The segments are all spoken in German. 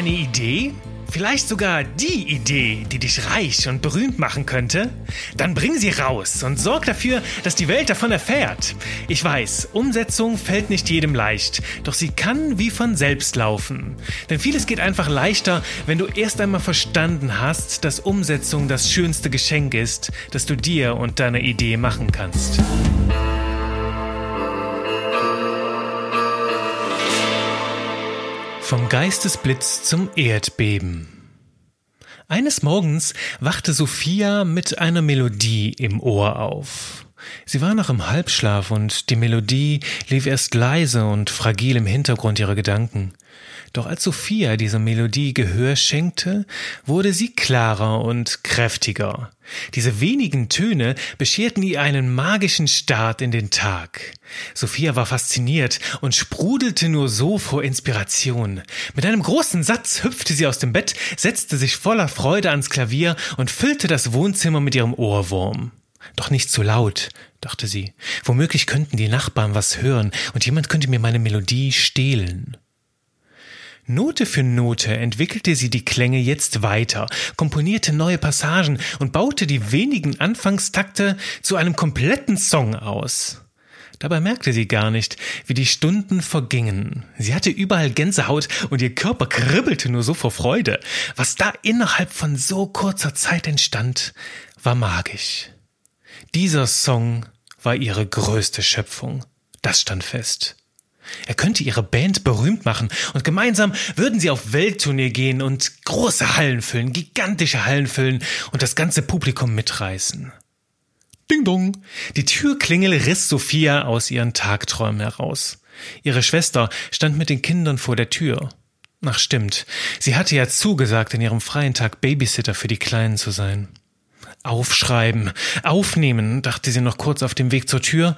eine Idee? Vielleicht sogar die Idee, die dich reich und berühmt machen könnte? Dann bring sie raus und sorg dafür, dass die Welt davon erfährt. Ich weiß, Umsetzung fällt nicht jedem leicht, doch sie kann wie von selbst laufen. Denn vieles geht einfach leichter, wenn du erst einmal verstanden hast, dass Umsetzung das schönste Geschenk ist, das du dir und deiner Idee machen kannst. Vom Geistesblitz zum Erdbeben. Eines Morgens wachte Sophia mit einer Melodie im Ohr auf. Sie war noch im Halbschlaf und die Melodie lief erst leise und fragil im Hintergrund ihrer Gedanken. Doch als Sophia dieser Melodie Gehör schenkte, wurde sie klarer und kräftiger. Diese wenigen Töne bescherten ihr einen magischen Start in den Tag. Sophia war fasziniert und sprudelte nur so vor Inspiration. Mit einem großen Satz hüpfte sie aus dem Bett, setzte sich voller Freude ans Klavier und füllte das Wohnzimmer mit ihrem Ohrwurm. Doch nicht zu laut, dachte sie. Womöglich könnten die Nachbarn was hören und jemand könnte mir meine Melodie stehlen. Note für Note entwickelte sie die Klänge jetzt weiter, komponierte neue Passagen und baute die wenigen Anfangstakte zu einem kompletten Song aus. Dabei merkte sie gar nicht, wie die Stunden vergingen. Sie hatte überall Gänsehaut und ihr Körper kribbelte nur so vor Freude. Was da innerhalb von so kurzer Zeit entstand, war magisch. Dieser Song war ihre größte Schöpfung. Das stand fest. Er könnte ihre Band berühmt machen und gemeinsam würden sie auf Welttournee gehen und große Hallen füllen, gigantische Hallen füllen und das ganze Publikum mitreißen. Ding dong! Die Türklingel riss Sophia aus ihren Tagträumen heraus. Ihre Schwester stand mit den Kindern vor der Tür. Ach stimmt, sie hatte ja zugesagt, in ihrem freien Tag Babysitter für die Kleinen zu sein. Aufschreiben, aufnehmen, dachte sie noch kurz auf dem Weg zur Tür,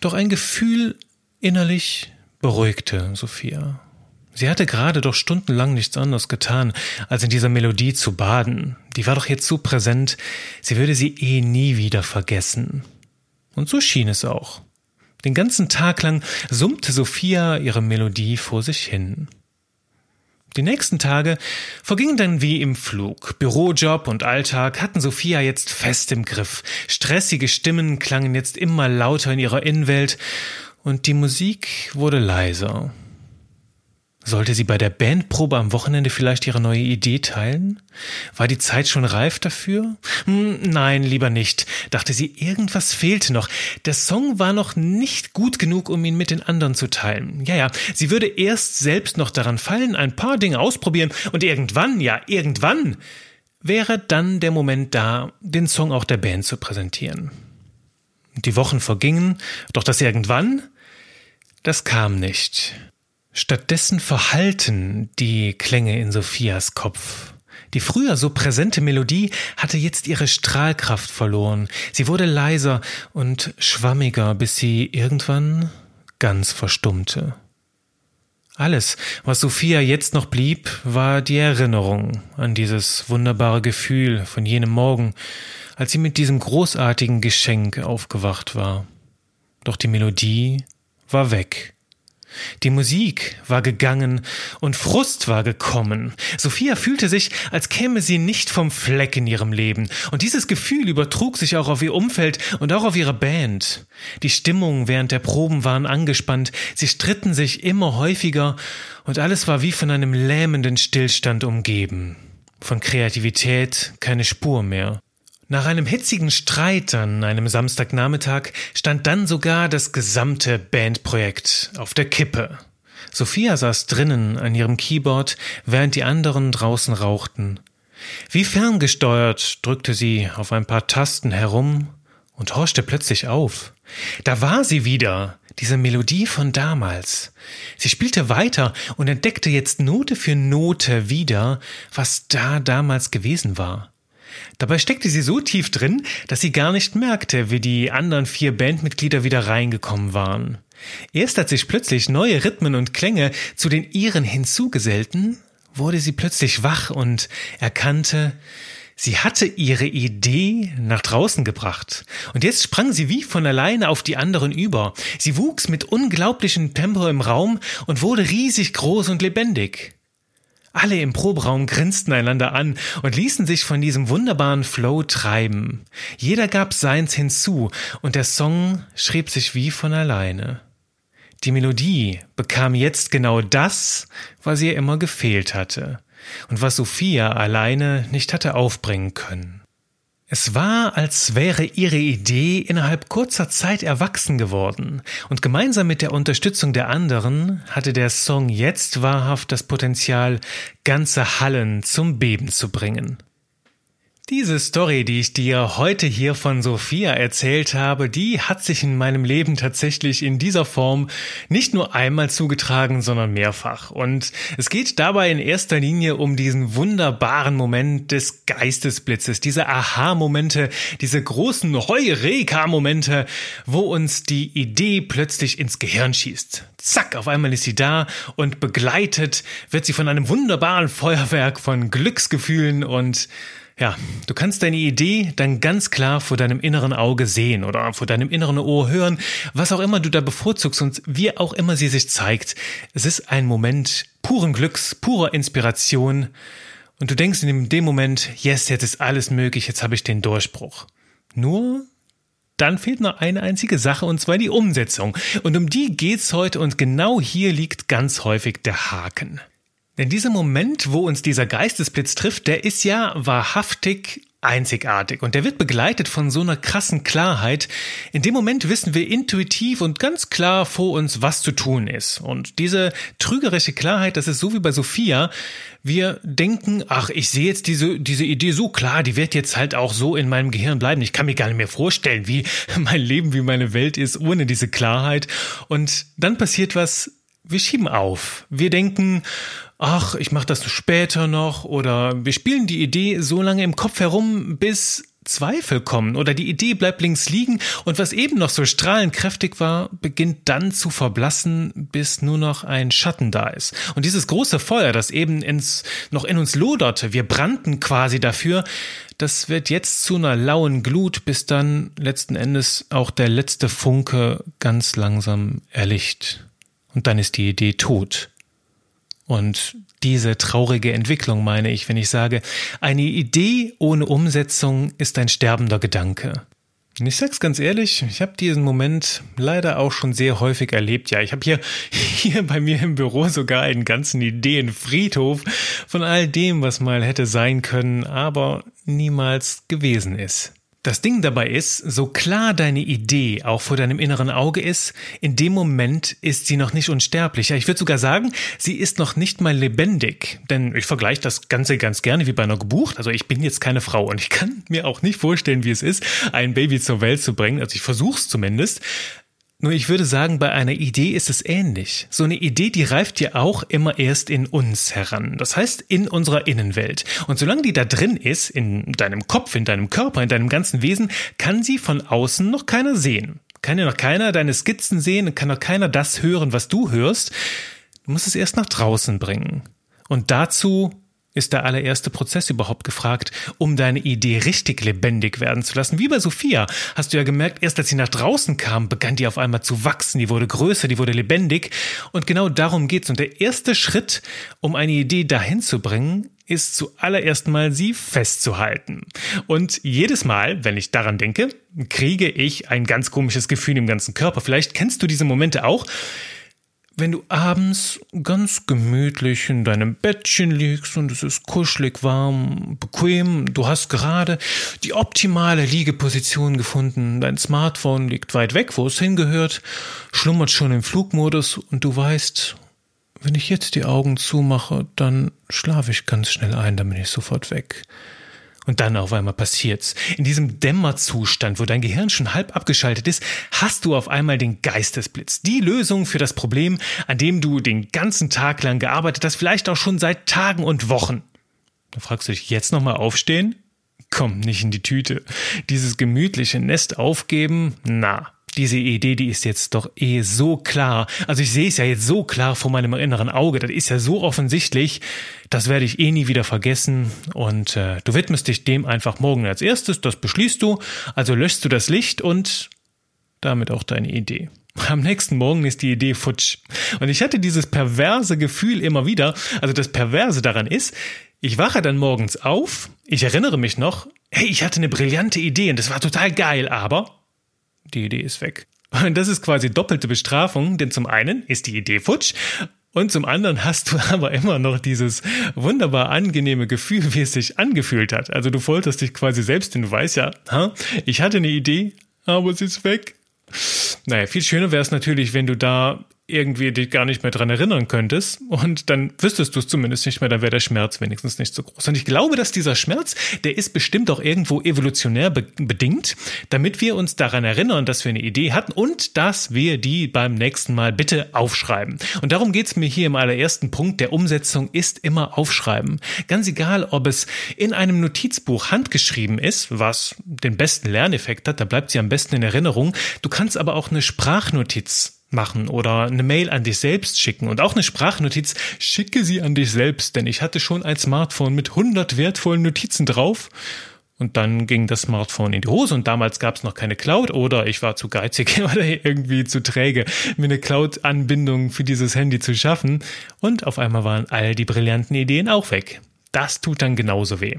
doch ein Gefühl innerlich beruhigte Sophia. Sie hatte gerade doch stundenlang nichts anderes getan, als in dieser Melodie zu baden. Die war doch jetzt so präsent, sie würde sie eh nie wieder vergessen. Und so schien es auch. Den ganzen Tag lang summte Sophia ihre Melodie vor sich hin. Die nächsten Tage vergingen dann wie im Flug. Bürojob und Alltag hatten Sophia jetzt fest im Griff. Stressige Stimmen klangen jetzt immer lauter in ihrer Innenwelt und die Musik wurde leiser. Sollte sie bei der Bandprobe am Wochenende vielleicht ihre neue Idee teilen? War die Zeit schon reif dafür? Hm, nein, lieber nicht, dachte sie, irgendwas fehlte noch. Der Song war noch nicht gut genug, um ihn mit den anderen zu teilen. Ja, ja, sie würde erst selbst noch daran fallen, ein paar Dinge ausprobieren und irgendwann, ja, irgendwann wäre dann der Moment da, den Song auch der Band zu präsentieren. Die Wochen vergingen, doch das irgendwann das kam nicht. Stattdessen verhalten die Klänge in Sophias Kopf. Die früher so präsente Melodie hatte jetzt ihre Strahlkraft verloren. Sie wurde leiser und schwammiger, bis sie irgendwann ganz verstummte. Alles, was Sophia jetzt noch blieb, war die Erinnerung an dieses wunderbare Gefühl von jenem Morgen, als sie mit diesem großartigen Geschenk aufgewacht war. Doch die Melodie war weg. Die Musik war gegangen und Frust war gekommen. Sophia fühlte sich, als käme sie nicht vom Fleck in ihrem Leben. Und dieses Gefühl übertrug sich auch auf ihr Umfeld und auch auf ihre Band. Die Stimmung während der Proben waren angespannt, sie stritten sich immer häufiger und alles war wie von einem lähmenden Stillstand umgeben. Von Kreativität keine Spur mehr. Nach einem hitzigen Streit an einem Samstagnachmittag stand dann sogar das gesamte Bandprojekt auf der Kippe. Sophia saß drinnen an ihrem Keyboard, während die anderen draußen rauchten. Wie ferngesteuert drückte sie auf ein paar Tasten herum und horchte plötzlich auf. Da war sie wieder, diese Melodie von damals. Sie spielte weiter und entdeckte jetzt Note für Note wieder, was da damals gewesen war. Dabei steckte sie so tief drin, dass sie gar nicht merkte, wie die anderen vier Bandmitglieder wieder reingekommen waren. Erst als sich plötzlich neue Rhythmen und Klänge zu den ihren hinzugesellten, wurde sie plötzlich wach und erkannte, sie hatte ihre Idee nach draußen gebracht. Und jetzt sprang sie wie von alleine auf die anderen über. Sie wuchs mit unglaublichem Tempo im Raum und wurde riesig groß und lebendig. Alle im Proberaum grinsten einander an und ließen sich von diesem wunderbaren Flow treiben. Jeder gab seins hinzu und der Song schrieb sich wie von alleine. Die Melodie bekam jetzt genau das, was ihr immer gefehlt hatte und was Sophia alleine nicht hatte aufbringen können. Es war, als wäre ihre Idee innerhalb kurzer Zeit erwachsen geworden, und gemeinsam mit der Unterstützung der anderen hatte der Song jetzt wahrhaft das Potenzial, ganze Hallen zum Beben zu bringen. Diese Story, die ich dir heute hier von Sophia erzählt habe, die hat sich in meinem Leben tatsächlich in dieser Form nicht nur einmal zugetragen, sondern mehrfach. Und es geht dabei in erster Linie um diesen wunderbaren Moment des Geistesblitzes, diese Aha-Momente, diese großen Heureka-Momente, wo uns die Idee plötzlich ins Gehirn schießt. Zack, auf einmal ist sie da und begleitet wird sie von einem wunderbaren Feuerwerk von Glücksgefühlen und ja, du kannst deine Idee dann ganz klar vor deinem inneren Auge sehen oder vor deinem inneren Ohr hören, was auch immer du da bevorzugst und wie auch immer sie sich zeigt. Es ist ein Moment puren Glücks, purer Inspiration und du denkst in dem Moment, yes, jetzt ist alles möglich, jetzt habe ich den Durchbruch. Nur dann fehlt noch eine einzige Sache und zwar die Umsetzung. Und um die geht's heute und genau hier liegt ganz häufig der Haken. Denn dieser Moment, wo uns dieser Geistesblitz trifft, der ist ja wahrhaftig einzigartig und der wird begleitet von so einer krassen Klarheit. In dem Moment wissen wir intuitiv und ganz klar vor uns, was zu tun ist. Und diese trügerische Klarheit, das ist so wie bei Sophia. Wir denken, ach, ich sehe jetzt diese, diese Idee so klar, die wird jetzt halt auch so in meinem Gehirn bleiben. Ich kann mir gar nicht mehr vorstellen, wie mein Leben, wie meine Welt ist ohne diese Klarheit. Und dann passiert was, wir schieben auf. Wir denken, ach, ich mache das später noch oder wir spielen die Idee so lange im Kopf herum, bis Zweifel kommen oder die Idee bleibt links liegen und was eben noch so strahlend kräftig war, beginnt dann zu verblassen, bis nur noch ein Schatten da ist. Und dieses große Feuer, das eben ins, noch in uns loderte, wir brannten quasi dafür, das wird jetzt zu einer lauen Glut, bis dann letzten Endes auch der letzte Funke ganz langsam erlicht. Und dann ist die Idee tot. Und diese traurige Entwicklung meine ich, wenn ich sage, eine Idee ohne Umsetzung ist ein sterbender Gedanke. Und ich sag's ganz ehrlich, ich habe diesen Moment leider auch schon sehr häufig erlebt. Ja, ich habe hier, hier bei mir im Büro sogar einen ganzen Ideenfriedhof von all dem, was mal hätte sein können, aber niemals gewesen ist. Das Ding dabei ist, so klar deine Idee auch vor deinem inneren Auge ist, in dem Moment ist sie noch nicht unsterblich. ich würde sogar sagen, sie ist noch nicht mal lebendig. Denn ich vergleiche das Ganze ganz gerne wie bei einer Geburt. Also ich bin jetzt keine Frau und ich kann mir auch nicht vorstellen, wie es ist, ein Baby zur Welt zu bringen. Also ich versuche es zumindest. Nur ich würde sagen, bei einer Idee ist es ähnlich. So eine Idee, die reift ja auch immer erst in uns heran. Das heißt, in unserer Innenwelt. Und solange die da drin ist, in deinem Kopf, in deinem Körper, in deinem ganzen Wesen, kann sie von außen noch keiner sehen. Kann ja noch keiner deine Skizzen sehen, kann noch keiner das hören, was du hörst. Du musst es erst nach draußen bringen. Und dazu ist der allererste Prozess überhaupt gefragt, um deine Idee richtig lebendig werden zu lassen. Wie bei Sophia hast du ja gemerkt, erst als sie nach draußen kam, begann die auf einmal zu wachsen, die wurde größer, die wurde lebendig. Und genau darum geht's. Und der erste Schritt, um eine Idee dahin zu bringen, ist zuallererst mal sie festzuhalten. Und jedes Mal, wenn ich daran denke, kriege ich ein ganz komisches Gefühl im ganzen Körper. Vielleicht kennst du diese Momente auch wenn du abends ganz gemütlich in deinem Bettchen liegst und es ist kuschelig warm, bequem, du hast gerade die optimale Liegeposition gefunden, dein Smartphone liegt weit weg, wo es hingehört, schlummert schon im Flugmodus und du weißt, wenn ich jetzt die Augen zumache, dann schlafe ich ganz schnell ein, dann bin ich sofort weg. Und dann auf einmal passiert's. In diesem Dämmerzustand, wo dein Gehirn schon halb abgeschaltet ist, hast du auf einmal den Geistesblitz. Die Lösung für das Problem, an dem du den ganzen Tag lang gearbeitet hast, vielleicht auch schon seit Tagen und Wochen. Da fragst du dich jetzt nochmal aufstehen? Komm, nicht in die Tüte. Dieses gemütliche Nest aufgeben? Na, diese Idee, die ist jetzt doch eh so klar. Also ich sehe es ja jetzt so klar vor meinem inneren Auge. Das ist ja so offensichtlich. Das werde ich eh nie wieder vergessen. Und äh, du widmest dich dem einfach morgen als erstes. Das beschließt du. Also löschst du das Licht und damit auch deine Idee. Am nächsten Morgen ist die Idee futsch. Und ich hatte dieses perverse Gefühl immer wieder. Also das Perverse daran ist, ich wache dann morgens auf, ich erinnere mich noch, hey, ich hatte eine brillante Idee und das war total geil, aber die Idee ist weg. Und das ist quasi doppelte Bestrafung, denn zum einen ist die Idee futsch und zum anderen hast du aber immer noch dieses wunderbar angenehme Gefühl, wie es sich angefühlt hat. Also du folterst dich quasi selbst, denn du weißt ja, ich hatte eine Idee, aber sie ist weg. Naja, viel schöner wäre es natürlich, wenn du da irgendwie dich gar nicht mehr dran erinnern könntest und dann wüsstest du es zumindest nicht mehr, dann wäre der Schmerz wenigstens nicht so groß. Und ich glaube, dass dieser Schmerz, der ist bestimmt auch irgendwo evolutionär be bedingt, damit wir uns daran erinnern, dass wir eine Idee hatten und dass wir die beim nächsten Mal bitte aufschreiben. Und darum geht's mir hier im allerersten Punkt der Umsetzung ist immer aufschreiben. Ganz egal, ob es in einem Notizbuch handgeschrieben ist, was den besten Lerneffekt hat, da bleibt sie am besten in Erinnerung. Du kannst aber auch eine Sprachnotiz machen oder eine Mail an dich selbst schicken und auch eine Sprachnotiz, schicke sie an dich selbst, denn ich hatte schon ein Smartphone mit 100 wertvollen Notizen drauf und dann ging das Smartphone in die Hose und damals gab es noch keine Cloud oder ich war zu geizig oder irgendwie zu träge, mir eine Cloud-Anbindung für dieses Handy zu schaffen und auf einmal waren all die brillanten Ideen auch weg. Das tut dann genauso weh.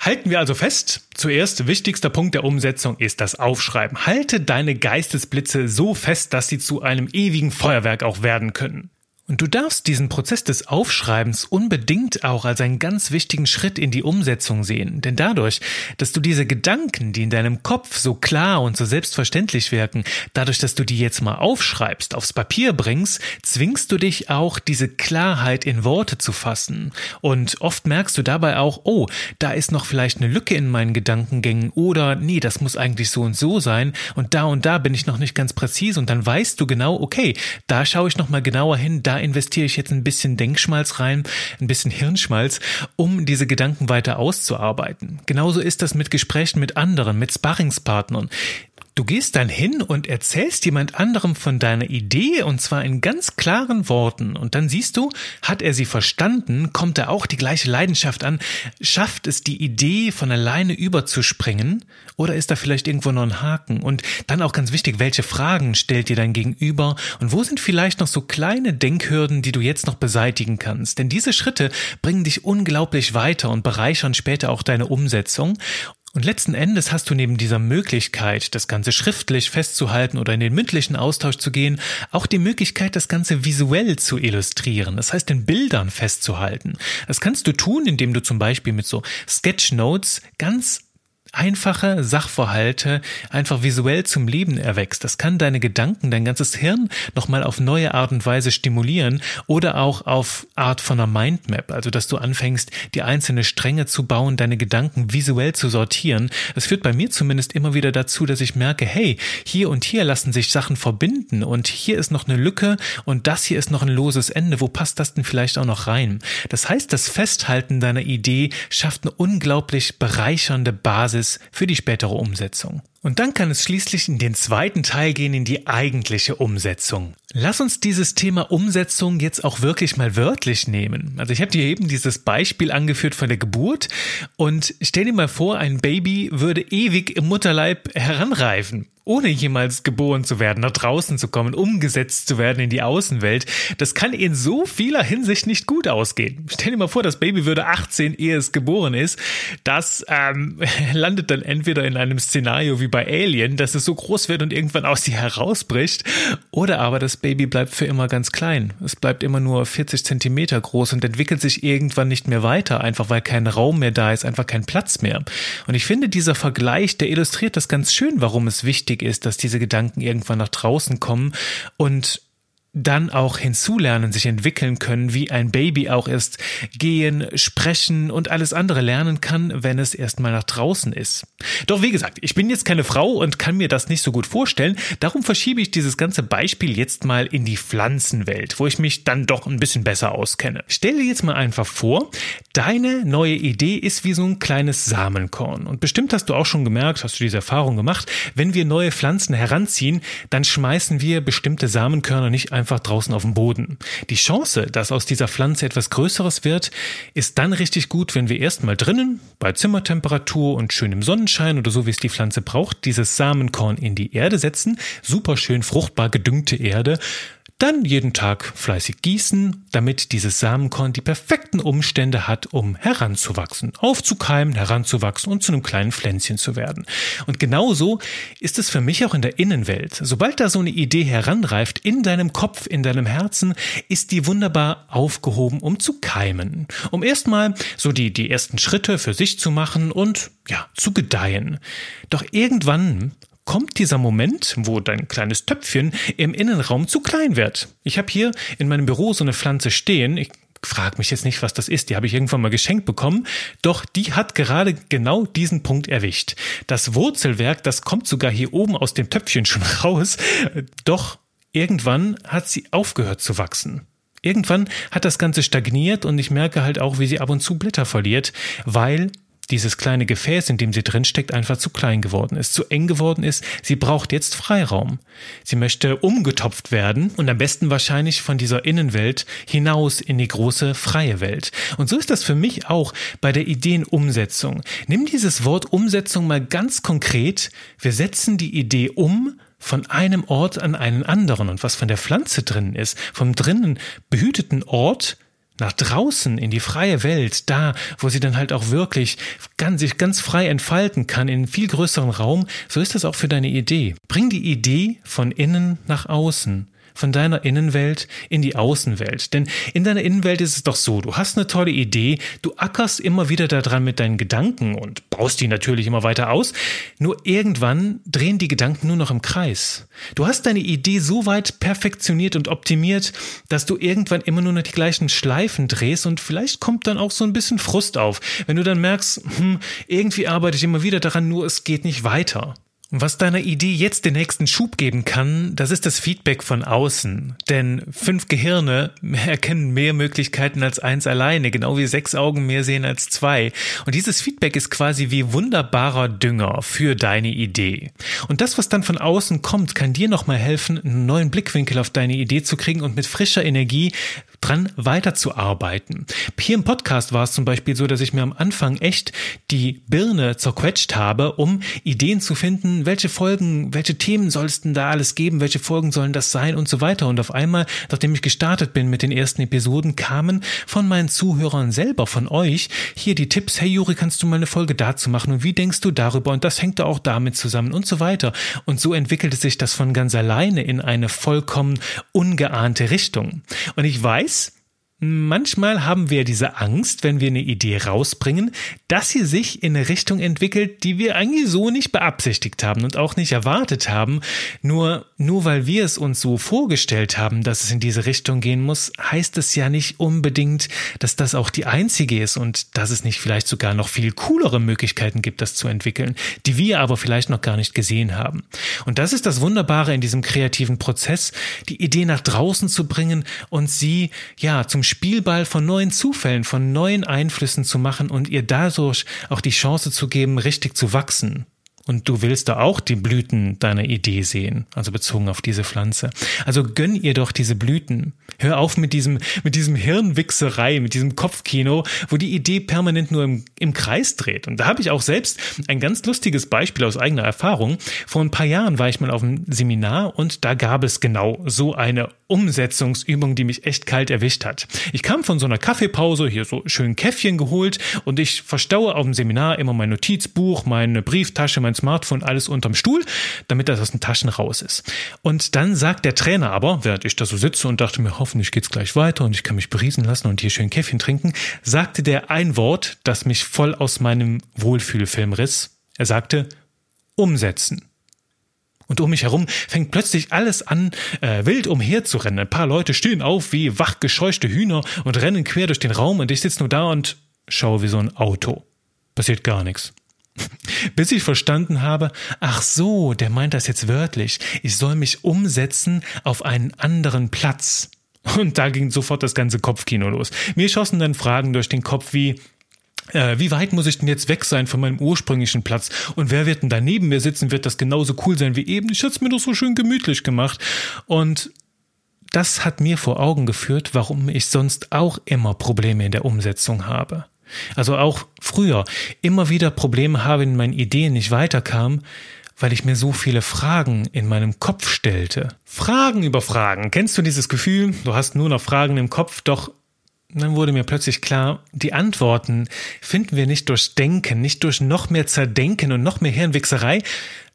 Halten wir also fest, zuerst wichtigster Punkt der Umsetzung ist das Aufschreiben. Halte deine Geistesblitze so fest, dass sie zu einem ewigen Feuerwerk auch werden können. Und du darfst diesen Prozess des Aufschreibens unbedingt auch als einen ganz wichtigen Schritt in die Umsetzung sehen. Denn dadurch, dass du diese Gedanken, die in deinem Kopf so klar und so selbstverständlich wirken, dadurch, dass du die jetzt mal aufschreibst, aufs Papier bringst, zwingst du dich auch, diese Klarheit in Worte zu fassen. Und oft merkst du dabei auch, oh, da ist noch vielleicht eine Lücke in meinen Gedankengängen oder nee, das muss eigentlich so und so sein und da und da bin ich noch nicht ganz präzise und dann weißt du genau, okay, da schaue ich noch mal genauer hin, da investiere ich jetzt ein bisschen Denkschmalz rein, ein bisschen Hirnschmalz, um diese Gedanken weiter auszuarbeiten. Genauso ist das mit Gesprächen mit anderen, mit Sparringspartnern. Du gehst dann hin und erzählst jemand anderem von deiner Idee und zwar in ganz klaren Worten. Und dann siehst du, hat er sie verstanden, kommt er auch die gleiche Leidenschaft an, schafft es die Idee von alleine überzuspringen? Oder ist da vielleicht irgendwo noch ein Haken? Und dann auch ganz wichtig, welche Fragen stellt dir dein Gegenüber? Und wo sind vielleicht noch so kleine Denkhürden, die du jetzt noch beseitigen kannst, denn diese Schritte bringen dich unglaublich weiter und bereichern später auch deine Umsetzung und letzten Endes hast du neben dieser Möglichkeit, das Ganze schriftlich festzuhalten oder in den mündlichen Austausch zu gehen, auch die Möglichkeit, das Ganze visuell zu illustrieren, das heißt in Bildern festzuhalten. Das kannst du tun, indem du zum Beispiel mit so Sketchnotes ganz einfache Sachverhalte einfach visuell zum Leben erwächst. Das kann deine Gedanken, dein ganzes Hirn nochmal auf neue Art und Weise stimulieren oder auch auf Art von einer Mindmap, also dass du anfängst, die einzelne Stränge zu bauen, deine Gedanken visuell zu sortieren. Das führt bei mir zumindest immer wieder dazu, dass ich merke, hey, hier und hier lassen sich Sachen verbinden und hier ist noch eine Lücke und das hier ist noch ein loses Ende. Wo passt das denn vielleicht auch noch rein? Das heißt, das Festhalten deiner Idee schafft eine unglaublich bereichernde Basis Basis für die spätere Umsetzung. Und dann kann es schließlich in den zweiten Teil gehen, in die eigentliche Umsetzung. Lass uns dieses Thema Umsetzung jetzt auch wirklich mal wörtlich nehmen. Also ich habe dir eben dieses Beispiel angeführt von der Geburt und stell dir mal vor, ein Baby würde ewig im Mutterleib heranreifen ohne jemals geboren zu werden, nach draußen zu kommen, umgesetzt zu werden in die Außenwelt, das kann in so vieler Hinsicht nicht gut ausgehen. Stell dir mal vor, das Baby würde 18, ehe es geboren ist. Das ähm, landet dann entweder in einem Szenario wie bei Alien, dass es so groß wird und irgendwann aus dir herausbricht, oder aber das Baby bleibt für immer ganz klein. Es bleibt immer nur 40 Zentimeter groß und entwickelt sich irgendwann nicht mehr weiter, einfach weil kein Raum mehr da ist, einfach kein Platz mehr. Und ich finde, dieser Vergleich, der illustriert das ganz schön, warum es wichtig ist, dass diese Gedanken irgendwann nach draußen kommen und dann auch hinzulernen, sich entwickeln können, wie ein Baby auch ist, gehen, sprechen und alles andere lernen kann, wenn es erstmal nach draußen ist. Doch wie gesagt, ich bin jetzt keine Frau und kann mir das nicht so gut vorstellen, darum verschiebe ich dieses ganze Beispiel jetzt mal in die Pflanzenwelt, wo ich mich dann doch ein bisschen besser auskenne. Stell dir jetzt mal einfach vor, deine neue Idee ist wie so ein kleines Samenkorn und bestimmt hast du auch schon gemerkt, hast du diese Erfahrung gemacht, wenn wir neue Pflanzen heranziehen, dann schmeißen wir bestimmte Samenkörner nicht einfach draußen auf dem Boden. Die Chance, dass aus dieser Pflanze etwas Größeres wird, ist dann richtig gut, wenn wir erstmal drinnen, bei Zimmertemperatur und schönem Sonnenschein oder so wie es die Pflanze braucht, dieses Samenkorn in die Erde setzen, super schön fruchtbar gedüngte Erde, dann jeden Tag fleißig gießen, damit dieses Samenkorn die perfekten Umstände hat, um heranzuwachsen, aufzukeimen, heranzuwachsen und zu einem kleinen Pflänzchen zu werden. Und genauso ist es für mich auch in der Innenwelt. Sobald da so eine Idee heranreift, in deinem Kopf, in deinem Herzen, ist die wunderbar aufgehoben, um zu keimen. Um erstmal so die, die ersten Schritte für sich zu machen und ja, zu gedeihen. Doch irgendwann kommt dieser Moment, wo dein kleines Töpfchen im Innenraum zu klein wird. Ich habe hier in meinem Büro so eine Pflanze stehen. Ich frag mich jetzt nicht, was das ist. Die habe ich irgendwann mal geschenkt bekommen. Doch die hat gerade genau diesen Punkt erwischt. Das Wurzelwerk, das kommt sogar hier oben aus dem Töpfchen schon raus. Doch irgendwann hat sie aufgehört zu wachsen. Irgendwann hat das Ganze stagniert und ich merke halt auch, wie sie ab und zu Blätter verliert, weil dieses kleine Gefäß, in dem sie drinsteckt, einfach zu klein geworden ist, zu eng geworden ist. Sie braucht jetzt Freiraum. Sie möchte umgetopft werden und am besten wahrscheinlich von dieser Innenwelt hinaus in die große freie Welt. Und so ist das für mich auch bei der Ideenumsetzung. Nimm dieses Wort Umsetzung mal ganz konkret. Wir setzen die Idee um von einem Ort an einen anderen und was von der Pflanze drin ist, vom drinnen behüteten Ort nach draußen in die freie Welt, da, wo sie dann halt auch wirklich ganz, sich ganz frei entfalten kann, in viel größeren Raum, so ist das auch für deine Idee. Bring die Idee von innen nach außen von deiner Innenwelt in die Außenwelt. Denn in deiner Innenwelt ist es doch so, du hast eine tolle Idee, du ackerst immer wieder daran mit deinen Gedanken und baust die natürlich immer weiter aus, nur irgendwann drehen die Gedanken nur noch im Kreis. Du hast deine Idee so weit perfektioniert und optimiert, dass du irgendwann immer nur noch die gleichen Schleifen drehst und vielleicht kommt dann auch so ein bisschen Frust auf, wenn du dann merkst, hm, irgendwie arbeite ich immer wieder daran, nur es geht nicht weiter. Was deiner Idee jetzt den nächsten Schub geben kann, das ist das Feedback von außen. Denn fünf Gehirne erkennen mehr Möglichkeiten als eins alleine, genau wie sechs Augen mehr sehen als zwei. Und dieses Feedback ist quasi wie wunderbarer Dünger für deine Idee. Und das, was dann von außen kommt, kann dir nochmal helfen, einen neuen Blickwinkel auf deine Idee zu kriegen und mit frischer Energie dran weiterzuarbeiten. Hier im Podcast war es zum Beispiel so, dass ich mir am Anfang echt die Birne zerquetscht habe, um Ideen zu finden, welche Folgen, welche Themen soll es denn da alles geben, welche Folgen sollen das sein und so weiter. Und auf einmal, nachdem ich gestartet bin mit den ersten Episoden, kamen von meinen Zuhörern selber, von euch, hier die Tipps, hey Juri, kannst du mal eine Folge dazu machen und wie denkst du darüber und das hängt da auch damit zusammen und so weiter. Und so entwickelte sich das von ganz alleine in eine vollkommen ungeahnte Richtung. Und ich weiß, weiß, Manchmal haben wir diese Angst, wenn wir eine Idee rausbringen, dass sie sich in eine Richtung entwickelt, die wir eigentlich so nicht beabsichtigt haben und auch nicht erwartet haben. Nur, nur weil wir es uns so vorgestellt haben, dass es in diese Richtung gehen muss, heißt es ja nicht unbedingt, dass das auch die einzige ist und dass es nicht vielleicht sogar noch viel coolere Möglichkeiten gibt, das zu entwickeln, die wir aber vielleicht noch gar nicht gesehen haben. Und das ist das Wunderbare in diesem kreativen Prozess, die Idee nach draußen zu bringen und sie, ja, zum Spielball von neuen Zufällen, von neuen Einflüssen zu machen und ihr dadurch auch die Chance zu geben, richtig zu wachsen. Und du willst da auch die Blüten deiner Idee sehen, also bezogen auf diese Pflanze. Also gönn ihr doch diese Blüten. Hör auf mit diesem, mit diesem Hirnwichserei, mit diesem Kopfkino, wo die Idee permanent nur im, im Kreis dreht. Und da habe ich auch selbst ein ganz lustiges Beispiel aus eigener Erfahrung. Vor ein paar Jahren war ich mal auf einem Seminar und da gab es genau so eine Umsetzungsübung, die mich echt kalt erwischt hat. Ich kam von so einer Kaffeepause, hier so schön Käffchen geholt und ich verstaue auf dem Seminar immer mein Notizbuch, meine Brieftasche, mein Smartphone, alles unterm Stuhl, damit das aus den Taschen raus ist. Und dann sagt der Trainer aber, während ich da so sitze und dachte mir, hoffentlich geht's gleich weiter und ich kann mich beriesen lassen und hier schön Käffchen trinken, sagte der ein Wort, das mich voll aus meinem Wohlfühlfilm riss. Er sagte, umsetzen. Und um mich herum fängt plötzlich alles an, äh, wild umherzurennen. Ein paar Leute stehen auf wie wachgescheuchte Hühner und rennen quer durch den Raum und ich sitze nur da und schaue wie so ein Auto. Passiert gar nichts. Bis ich verstanden habe, ach so, der meint das jetzt wörtlich. Ich soll mich umsetzen auf einen anderen Platz. Und da ging sofort das ganze Kopfkino los. Mir schossen dann Fragen durch den Kopf wie, äh, wie weit muss ich denn jetzt weg sein von meinem ursprünglichen Platz? Und wer wird denn da neben mir sitzen? Wird das genauso cool sein wie eben? Ich hatte es mir doch so schön gemütlich gemacht. Und das hat mir vor Augen geführt, warum ich sonst auch immer Probleme in der Umsetzung habe. Also auch früher immer wieder Probleme habe, in meinen Ideen nicht weiterkam, weil ich mir so viele Fragen in meinem Kopf stellte. Fragen über Fragen. Kennst du dieses Gefühl? Du hast nur noch Fragen im Kopf, doch dann wurde mir plötzlich klar, die Antworten finden wir nicht durch Denken, nicht durch noch mehr Zerdenken und noch mehr Hirnwichserei,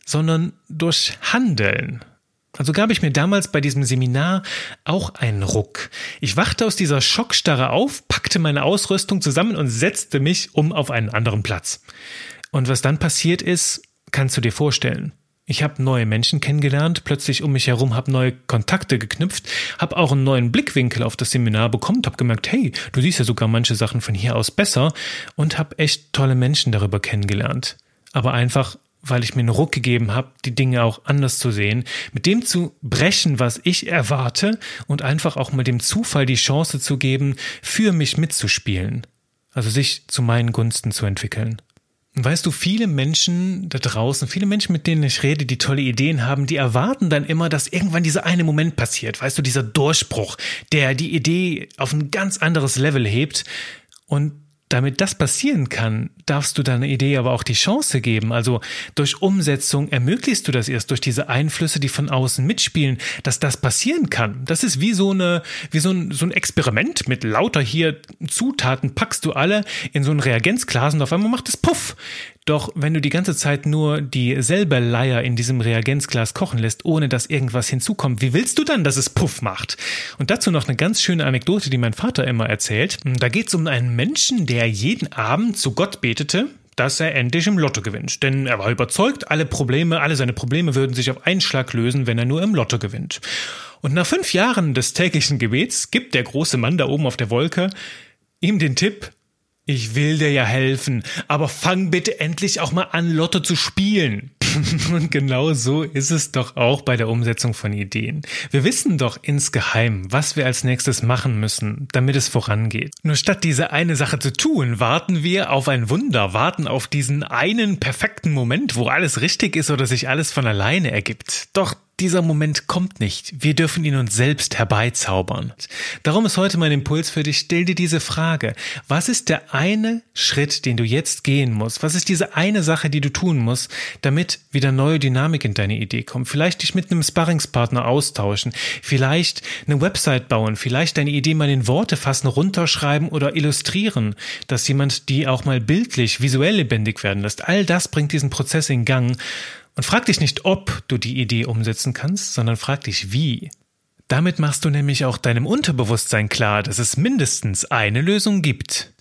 sondern durch Handeln. Also gab ich mir damals bei diesem Seminar auch einen Ruck. Ich wachte aus dieser Schockstarre auf, packte meine Ausrüstung zusammen und setzte mich um auf einen anderen Platz. Und was dann passiert ist, kannst du dir vorstellen. Ich habe neue Menschen kennengelernt, plötzlich um mich herum, habe neue Kontakte geknüpft, habe auch einen neuen Blickwinkel auf das Seminar bekommen, habe gemerkt, hey, du siehst ja sogar manche Sachen von hier aus besser und habe echt tolle Menschen darüber kennengelernt. Aber einfach weil ich mir einen Ruck gegeben habe, die Dinge auch anders zu sehen, mit dem zu brechen, was ich erwarte und einfach auch mal dem Zufall die Chance zu geben, für mich mitzuspielen. Also sich zu meinen Gunsten zu entwickeln. Weißt du, viele Menschen da draußen, viele Menschen, mit denen ich rede, die tolle Ideen haben, die erwarten dann immer, dass irgendwann dieser eine Moment passiert. Weißt du, dieser Durchbruch, der die Idee auf ein ganz anderes Level hebt. Und damit das passieren kann, darfst du deiner Idee aber auch die Chance geben. Also durch Umsetzung ermöglichst du das erst durch diese Einflüsse, die von außen mitspielen, dass das passieren kann. Das ist wie so eine, wie so ein, so ein Experiment mit lauter hier Zutaten packst du alle in so ein Reagenzglas und auf einmal macht es Puff. Doch wenn du die ganze Zeit nur dieselbe Leier in diesem Reagenzglas kochen lässt, ohne dass irgendwas hinzukommt, wie willst du dann, dass es Puff macht? Und dazu noch eine ganz schöne Anekdote, die mein Vater immer erzählt. Da geht es um einen Menschen, der jeden Abend zu Gott betete, dass er endlich im Lotto gewinnt. Denn er war überzeugt, alle Probleme, alle seine Probleme würden sich auf einen Schlag lösen, wenn er nur im Lotto gewinnt. Und nach fünf Jahren des täglichen Gebets gibt der große Mann da oben auf der Wolke ihm den Tipp, ich will dir ja helfen, aber fang bitte endlich auch mal an, Lotto zu spielen. Und genau so ist es doch auch bei der Umsetzung von Ideen. Wir wissen doch insgeheim, was wir als nächstes machen müssen, damit es vorangeht. Nur statt diese eine Sache zu tun, warten wir auf ein Wunder, warten auf diesen einen perfekten Moment, wo alles richtig ist oder sich alles von alleine ergibt. Doch dieser Moment kommt nicht. Wir dürfen ihn uns selbst herbeizaubern. Darum ist heute mein Impuls für dich. Stell dir diese Frage. Was ist der eine Schritt, den du jetzt gehen musst? Was ist diese eine Sache, die du tun musst, damit wieder neue Dynamik in deine Idee kommt? Vielleicht dich mit einem Sparringspartner austauschen. Vielleicht eine Website bauen. Vielleicht deine Idee mal in Worte fassen, runterschreiben oder illustrieren. Dass jemand die auch mal bildlich, visuell lebendig werden lässt. All das bringt diesen Prozess in Gang. Und frag dich nicht, ob du die Idee umsetzen kannst, sondern frag dich, wie. Damit machst du nämlich auch deinem Unterbewusstsein klar, dass es mindestens eine Lösung gibt.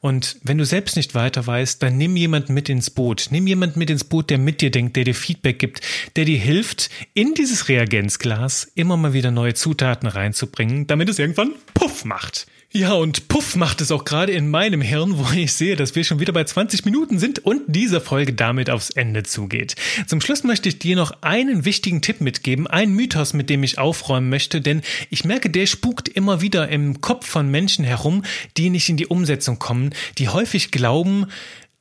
Und wenn du selbst nicht weiter weißt, dann nimm jemanden mit ins Boot. Nimm jemanden mit ins Boot, der mit dir denkt, der dir Feedback gibt, der dir hilft, in dieses Reagenzglas immer mal wieder neue Zutaten reinzubringen, damit es irgendwann Puff macht. Ja, und puff macht es auch gerade in meinem Hirn, wo ich sehe, dass wir schon wieder bei 20 Minuten sind und diese Folge damit aufs Ende zugeht. Zum Schluss möchte ich dir noch einen wichtigen Tipp mitgeben, einen Mythos, mit dem ich aufräumen möchte, denn ich merke, der spukt immer wieder im Kopf von Menschen herum, die nicht in die Umsetzung kommen, die häufig glauben,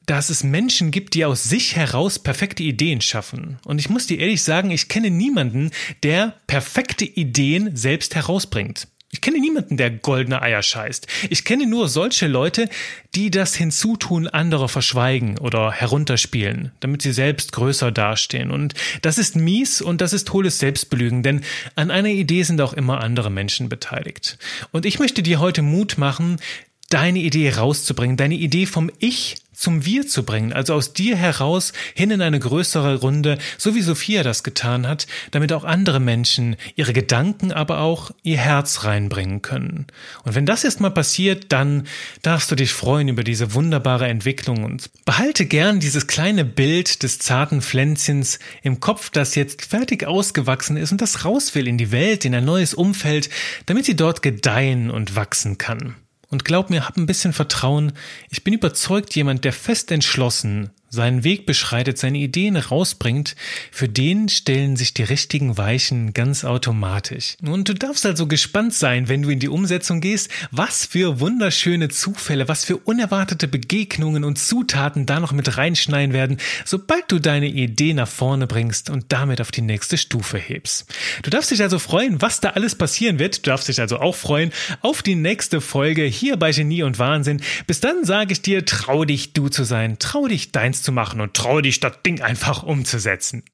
dass es Menschen gibt, die aus sich heraus perfekte Ideen schaffen. Und ich muss dir ehrlich sagen, ich kenne niemanden, der perfekte Ideen selbst herausbringt. Ich kenne niemanden, der goldene Eier scheißt. Ich kenne nur solche Leute, die das Hinzutun anderer verschweigen oder herunterspielen, damit sie selbst größer dastehen. Und das ist mies und das ist hohles Selbstbelügen, denn an einer Idee sind auch immer andere Menschen beteiligt. Und ich möchte dir heute Mut machen, deine Idee rauszubringen, deine Idee vom Ich zum Wir zu bringen, also aus dir heraus hin in eine größere Runde, so wie Sophia das getan hat, damit auch andere Menschen ihre Gedanken, aber auch ihr Herz reinbringen können. Und wenn das erst mal passiert, dann darfst du dich freuen über diese wunderbare Entwicklung und behalte gern dieses kleine Bild des zarten Pflänzchens im Kopf, das jetzt fertig ausgewachsen ist und das raus will in die Welt, in ein neues Umfeld, damit sie dort gedeihen und wachsen kann. Und glaub mir, hab ein bisschen Vertrauen. Ich bin überzeugt, jemand, der fest entschlossen seinen Weg beschreitet, seine Ideen rausbringt, für den stellen sich die richtigen Weichen ganz automatisch. Und du darfst also gespannt sein, wenn du in die Umsetzung gehst, was für wunderschöne Zufälle, was für unerwartete Begegnungen und Zutaten da noch mit reinschneiden werden, sobald du deine Idee nach vorne bringst und damit auf die nächste Stufe hebst. Du darfst dich also freuen, was da alles passieren wird. Du darfst dich also auch freuen auf die nächste Folge hier bei Genie und Wahnsinn. Bis dann sage ich dir, trau dich du zu sein, trau dich deins zu machen und trau dich das Ding einfach umzusetzen.